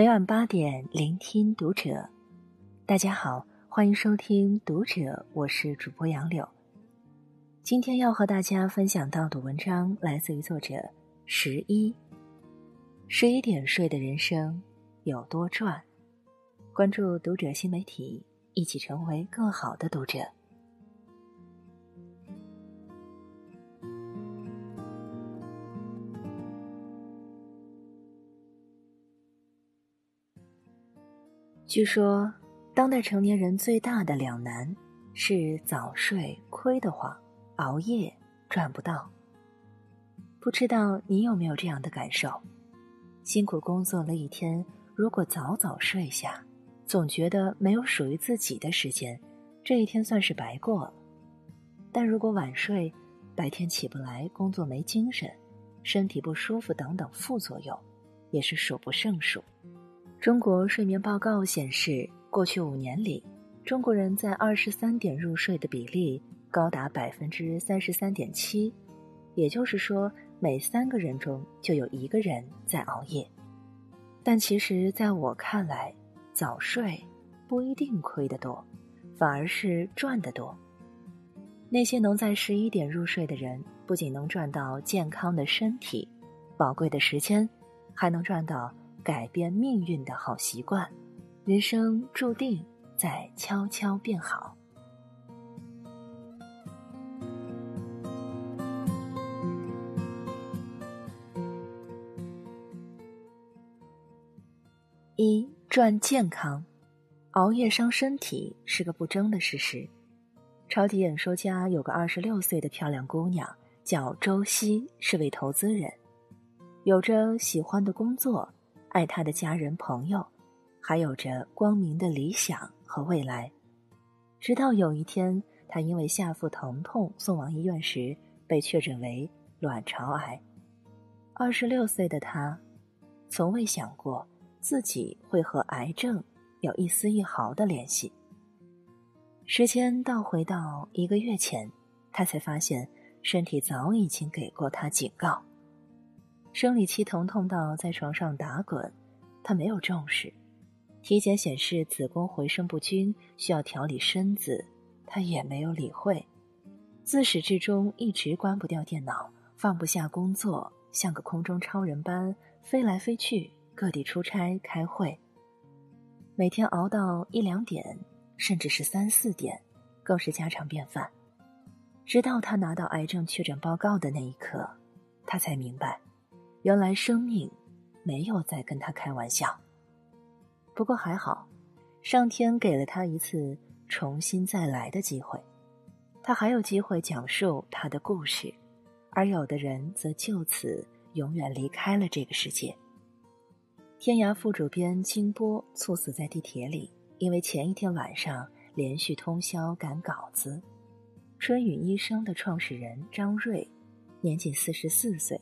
每晚八点，聆听读者。大家好，欢迎收听《读者》，我是主播杨柳。今天要和大家分享到的文章来自于作者十一。十一点睡的人生有多赚？关注《读者》新媒体，一起成为更好的读者。据说，当代成年人最大的两难是早睡亏得慌，熬夜赚不到。不知道你有没有这样的感受？辛苦工作了一天，如果早早睡下，总觉得没有属于自己的时间，这一天算是白过了。但如果晚睡，白天起不来，工作没精神，身体不舒服等等副作用，也是数不胜数。中国睡眠报告显示，过去五年里，中国人在二十三点入睡的比例高达百分之三十三点七，也就是说，每三个人中就有一个人在熬夜。但其实，在我看来，早睡不一定亏得多，反而是赚得多。那些能在十一点入睡的人，不仅能赚到健康的身体、宝贵的时间，还能赚到。改变命运的好习惯，人生注定在悄悄变好。一赚健康，熬夜伤身体是个不争的事实。超级演说家有个二十六岁的漂亮姑娘，叫周希，是位投资人，有着喜欢的工作。爱他的家人朋友，还有着光明的理想和未来。直到有一天，他因为下腹疼痛送往医院时，被确诊为卵巢癌。二十六岁的他，从未想过自己会和癌症有一丝一毫的联系。时间倒回到一个月前，他才发现身体早已经给过他警告。生理期疼痛到在床上打滚，他没有重视；体检显示子宫回声不均，需要调理身子，他也没有理会。自始至终一直关不掉电脑，放不下工作，像个空中超人般飞来飞去，各地出差开会。每天熬到一两点，甚至是三四点，更是家常便饭。直到他拿到癌症确诊报告的那一刻，他才明白。原来生命没有在跟他开玩笑。不过还好，上天给了他一次重新再来的机会，他还有机会讲述他的故事，而有的人则就此永远离开了这个世界。天涯副主编金波猝死在地铁里，因为前一天晚上连续通宵赶稿子。春雨医生的创始人张瑞，年仅四十四岁。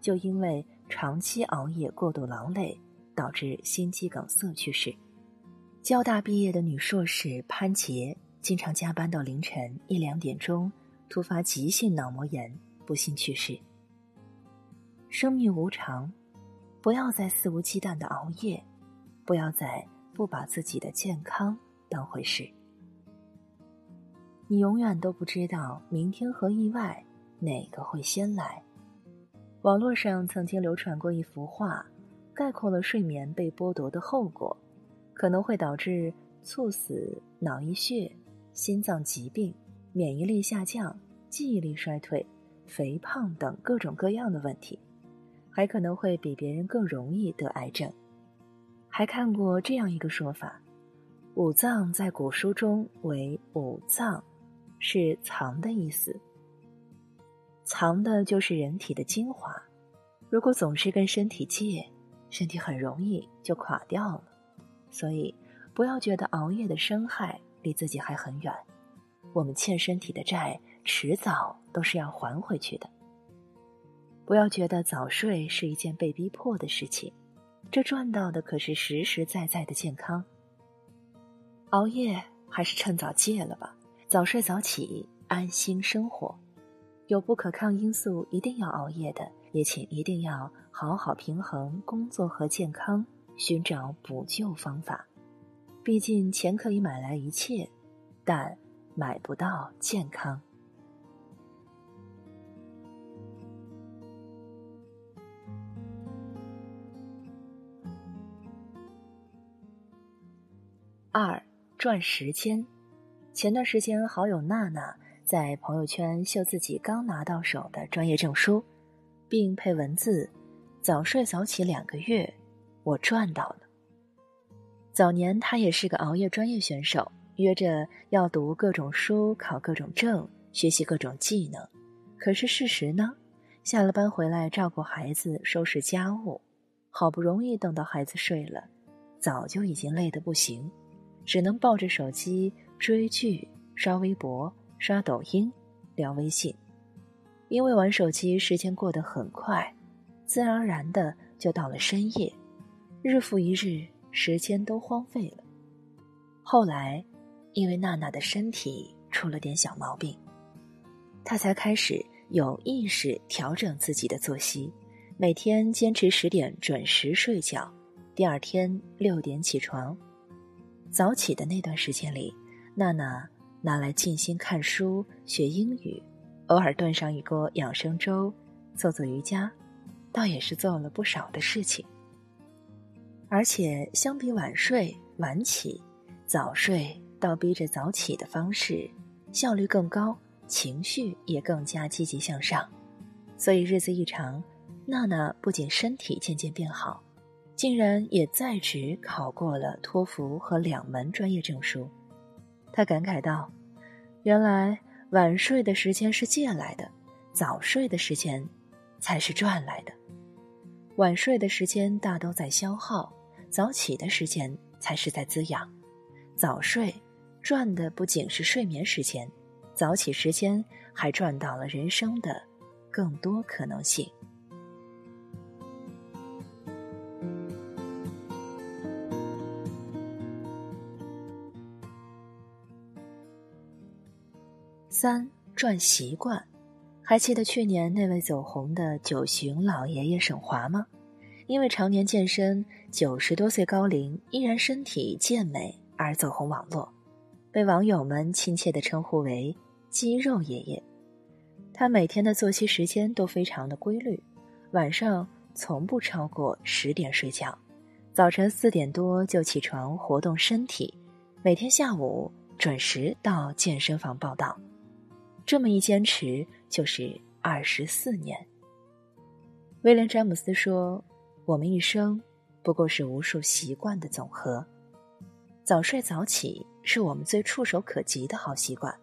就因为长期熬夜、过度劳累，导致心肌梗塞去世。交大毕业的女硕士潘杰，经常加班到凌晨一两点钟，突发急性脑膜炎，不幸去世。生命无常，不要再肆无忌惮的熬夜，不要再不把自己的健康当回事。你永远都不知道明天和意外哪个会先来。网络上曾经流传过一幅画，概括了睡眠被剥夺的后果，可能会导致猝死、脑溢血、心脏疾病、免疫力下降、记忆力衰退、肥胖等各种各样的问题，还可能会比别人更容易得癌症。还看过这样一个说法：五脏在古书中为五脏，是藏的意思。藏的就是人体的精华，如果总是跟身体借，身体很容易就垮掉了。所以，不要觉得熬夜的伤害离自己还很远，我们欠身体的债，迟早都是要还回去的。不要觉得早睡是一件被逼迫的事情，这赚到的可是实实在在的健康。熬夜还是趁早戒了吧，早睡早起，安心生活。有不可抗因素一定要熬夜的，也请一定要好好平衡工作和健康，寻找补救方法。毕竟钱可以买来一切，但买不到健康。二赚时间。前段时间，好友娜娜在朋友圈秀自己刚拿到手的专业证书，并配文字：“早睡早起两个月，我赚到了。”早年他也是个熬夜专业选手，约着要读各种书、考各种证、学习各种技能。可是事实呢？下了班回来照顾孩子、收拾家务，好不容易等到孩子睡了，早就已经累得不行。只能抱着手机追剧、刷微博、刷抖音、聊微信，因为玩手机时间过得很快，自然而然的就到了深夜，日复一日，时间都荒废了。后来，因为娜娜的身体出了点小毛病，她才开始有意识调整自己的作息，每天坚持十点准时睡觉，第二天六点起床。早起的那段时间里，娜娜拿来静心看书、学英语，偶尔炖上一锅养生粥，做做瑜伽，倒也是做了不少的事情。而且相比晚睡晚起，早睡倒逼着早起的方式，效率更高，情绪也更加积极向上。所以日子一长，娜娜不仅身体渐渐变好。竟然也在职考过了托福和两门专业证书，他感慨道：“原来晚睡的时间是借来的，早睡的时间才是赚来的。晚睡的时间大都在消耗，早起的时间才是在滋养。早睡赚的不仅是睡眠时间，早起时间还赚到了人生的更多可能性。”三赚习惯，还记得去年那位走红的九旬老爷爷沈华吗？因为常年健身，九十多岁高龄依然身体健美而走红网络，被网友们亲切地称呼为“肌肉爷爷”。他每天的作息时间都非常的规律，晚上从不超过十点睡觉，早晨四点多就起床活动身体，每天下午准时到健身房报道。这么一坚持就是二十四年。威廉·詹姆斯说：“我们一生不过是无数习惯的总和。早睡早起是我们最触手可及的好习惯，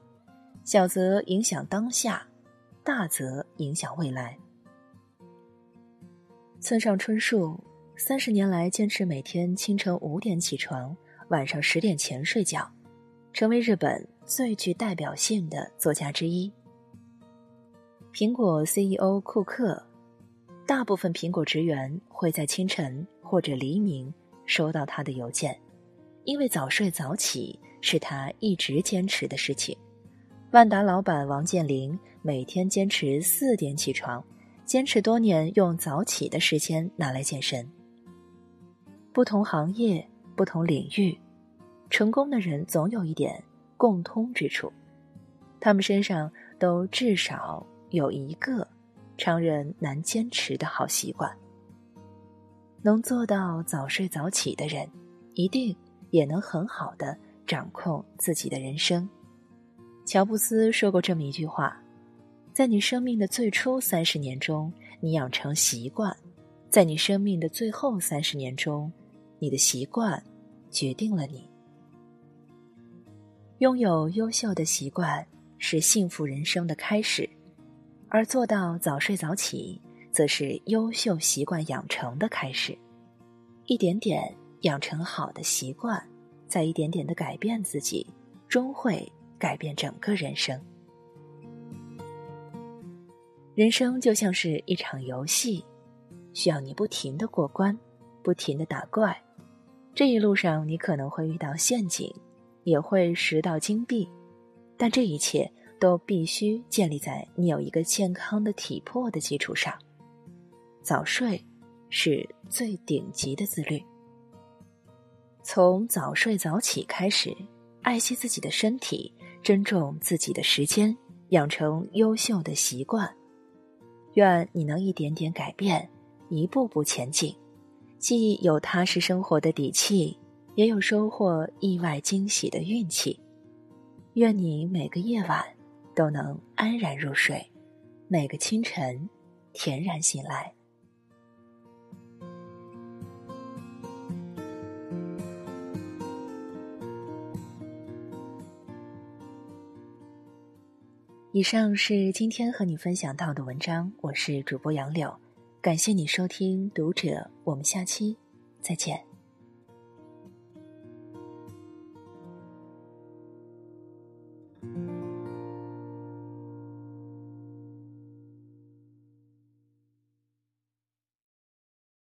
小则影响当下，大则影响未来。”村上春树三十年来坚持每天清晨五点起床，晚上十点前睡觉，成为日本。最具代表性的作家之一。苹果 CEO 库克，大部分苹果职员会在清晨或者黎明收到他的邮件，因为早睡早起是他一直坚持的事情。万达老板王健林每天坚持四点起床，坚持多年，用早起的时间拿来健身。不同行业、不同领域，成功的人总有一点。共通之处，他们身上都至少有一个常人难坚持的好习惯。能做到早睡早起的人，一定也能很好的掌控自己的人生。乔布斯说过这么一句话：“在你生命的最初三十年中，你养成习惯；在你生命的最后三十年中，你的习惯决定了你。”拥有优秀的习惯是幸福人生的开始，而做到早睡早起，则是优秀习惯养成的开始。一点点养成好的习惯，再一点点的改变自己，终会改变整个人生。人生就像是一场游戏，需要你不停的过关，不停的打怪。这一路上，你可能会遇到陷阱。也会拾到金币，但这一切都必须建立在你有一个健康的体魄的基础上。早睡是最顶级的自律，从早睡早起开始，爱惜自己的身体，珍重自己的时间，养成优秀的习惯。愿你能一点点改变，一步步前进，既有踏实生活的底气，也有收获意外惊喜的运气。愿你每个夜晚都能安然入睡，每个清晨恬然醒来。以上是今天和你分享到的文章，我是主播杨柳，感谢你收听《读者》，我们下期再见。